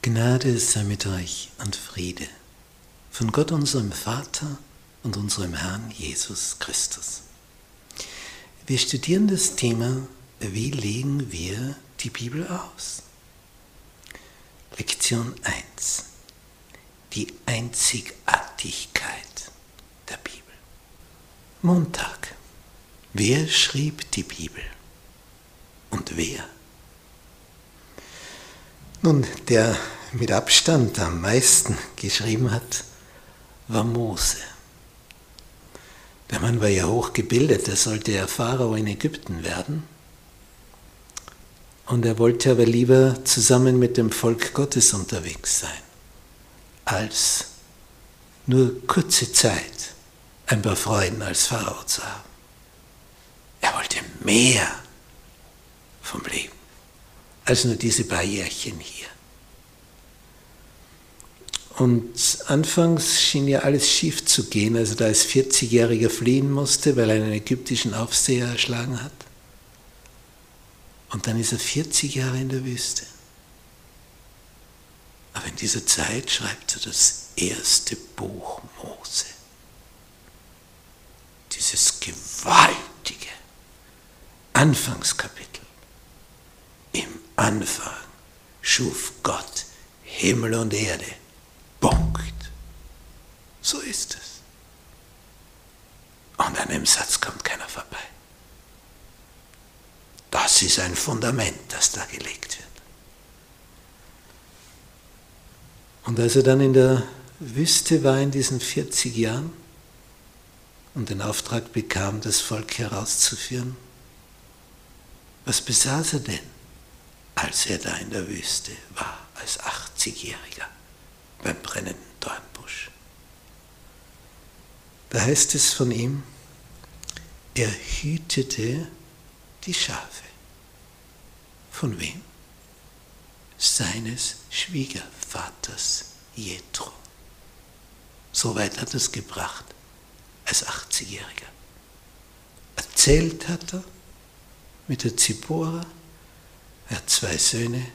Gnade sei mit euch und Friede von Gott unserem Vater und unserem Herrn Jesus Christus. Wir studieren das Thema, wie legen wir die Bibel aus? Lektion 1. Die Einzigartigkeit der Bibel. Montag. Wer schrieb die Bibel? Und wer? Nun, der mit Abstand am meisten geschrieben hat, war Mose. Der Mann war ja hochgebildet, er sollte ja Pharao in Ägypten werden. Und er wollte aber lieber zusammen mit dem Volk Gottes unterwegs sein, als nur kurze Zeit ein paar Freuden als Pharao zu haben. Er wollte mehr vom Leben als nur diese paar Jährchen hier. Und anfangs schien ja alles schief zu gehen, also da als 40-Jähriger fliehen musste, weil er einen ägyptischen Aufseher erschlagen hat. Und dann ist er 40 Jahre in der Wüste. Aber in dieser Zeit schreibt er das erste Buch Mose. Dieses gewaltige Anfangskapitel. Anfang schuf Gott Himmel und Erde. Punkt. So ist es. Und an dem Satz kommt keiner vorbei. Das ist ein Fundament, das da gelegt wird. Und als er dann in der Wüste war in diesen 40 Jahren und den Auftrag bekam, das Volk herauszuführen, was besaß er denn? Als er da in der Wüste war, als 80-Jähriger beim brennenden Dornbusch. Da heißt es von ihm, er hütete die Schafe. Von wem? Seines Schwiegervaters Jethro. So weit hat er es gebracht als 80-Jähriger. Erzählt hat er mit der Zippora, er hat zwei Söhne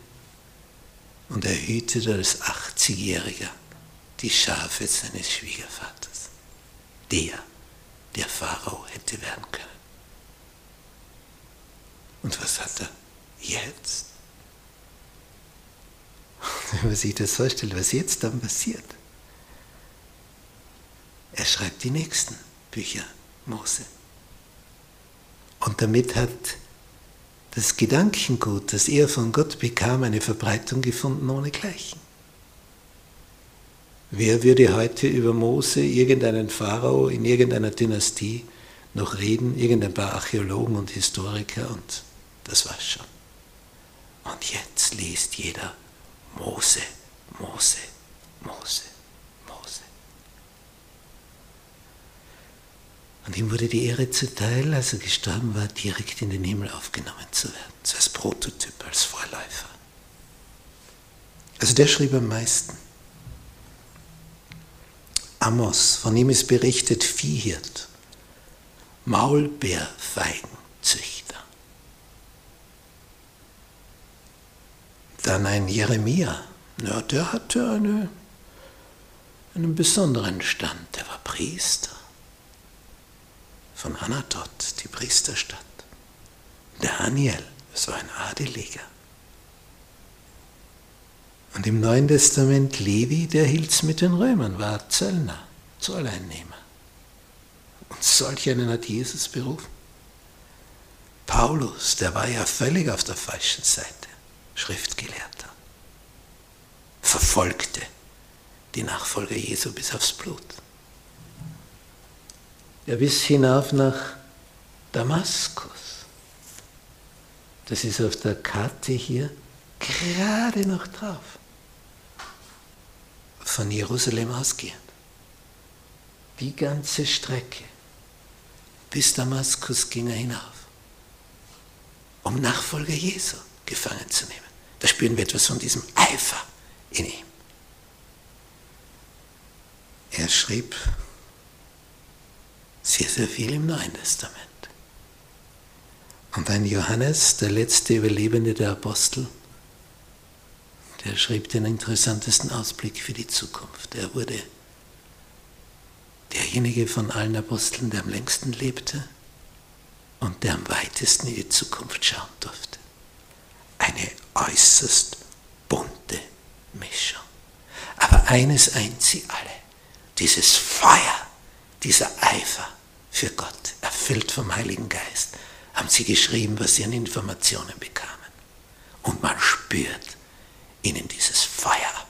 und er hütet als 80-Jähriger die Schafe seines Schwiegervaters. Der, der Pharao hätte werden können. Und was hat er jetzt? Wenn man sich das vorstellt, was jetzt dann passiert. Er schreibt die nächsten Bücher, Mose. Und damit hat das Gedankengut, das er von Gott bekam, eine Verbreitung gefunden ohnegleichen. Wer würde heute über Mose, irgendeinen Pharao in irgendeiner Dynastie noch reden? Irgendein paar Archäologen und Historiker und das war's schon. Und jetzt liest jeder Mose, Mose, Mose. Und ihm wurde die Ehre zuteil, als er gestorben war, direkt in den Himmel aufgenommen zu werden. So als Prototyp, als Vorläufer. Also der schrieb am meisten. Amos, von ihm ist berichtet, Viehhirt, Maulbeerfeigenzüchter. Dann ein Jeremia, ja, der hatte eine, einen besonderen Stand, der war Priester von Anatot, die Priesterstadt. Daniel, das war ein Adeliger. Und im Neuen Testament Levi, der hielt es mit den Römern, war Zöllner, Zolleinnehmer. Und solch einen hat Jesus berufen. Paulus, der war ja völlig auf der falschen Seite, Schriftgelehrter, verfolgte die Nachfolger Jesu bis aufs Blut ja bis hinauf nach Damaskus. Das ist auf der Karte hier gerade noch drauf. Von Jerusalem ausgehend. Die ganze Strecke bis Damaskus ging er hinauf, um Nachfolger Jesu gefangen zu nehmen. Da spüren wir etwas von diesem Eifer in ihm. Er schrieb sehr, sehr viel im Neuen Testament. Und ein Johannes, der letzte Überlebende der Apostel, der schrieb den interessantesten Ausblick für die Zukunft. Er wurde derjenige von allen Aposteln, der am längsten lebte und der am weitesten in die Zukunft schauen durfte. Eine äußerst bunte Mischung. Aber eines eint sie alle, dieses Feuer, dieser Eifer für Gott, erfüllt vom Heiligen Geist, haben sie geschrieben, was sie an Informationen bekamen. Und man spürt ihnen dieses Feuer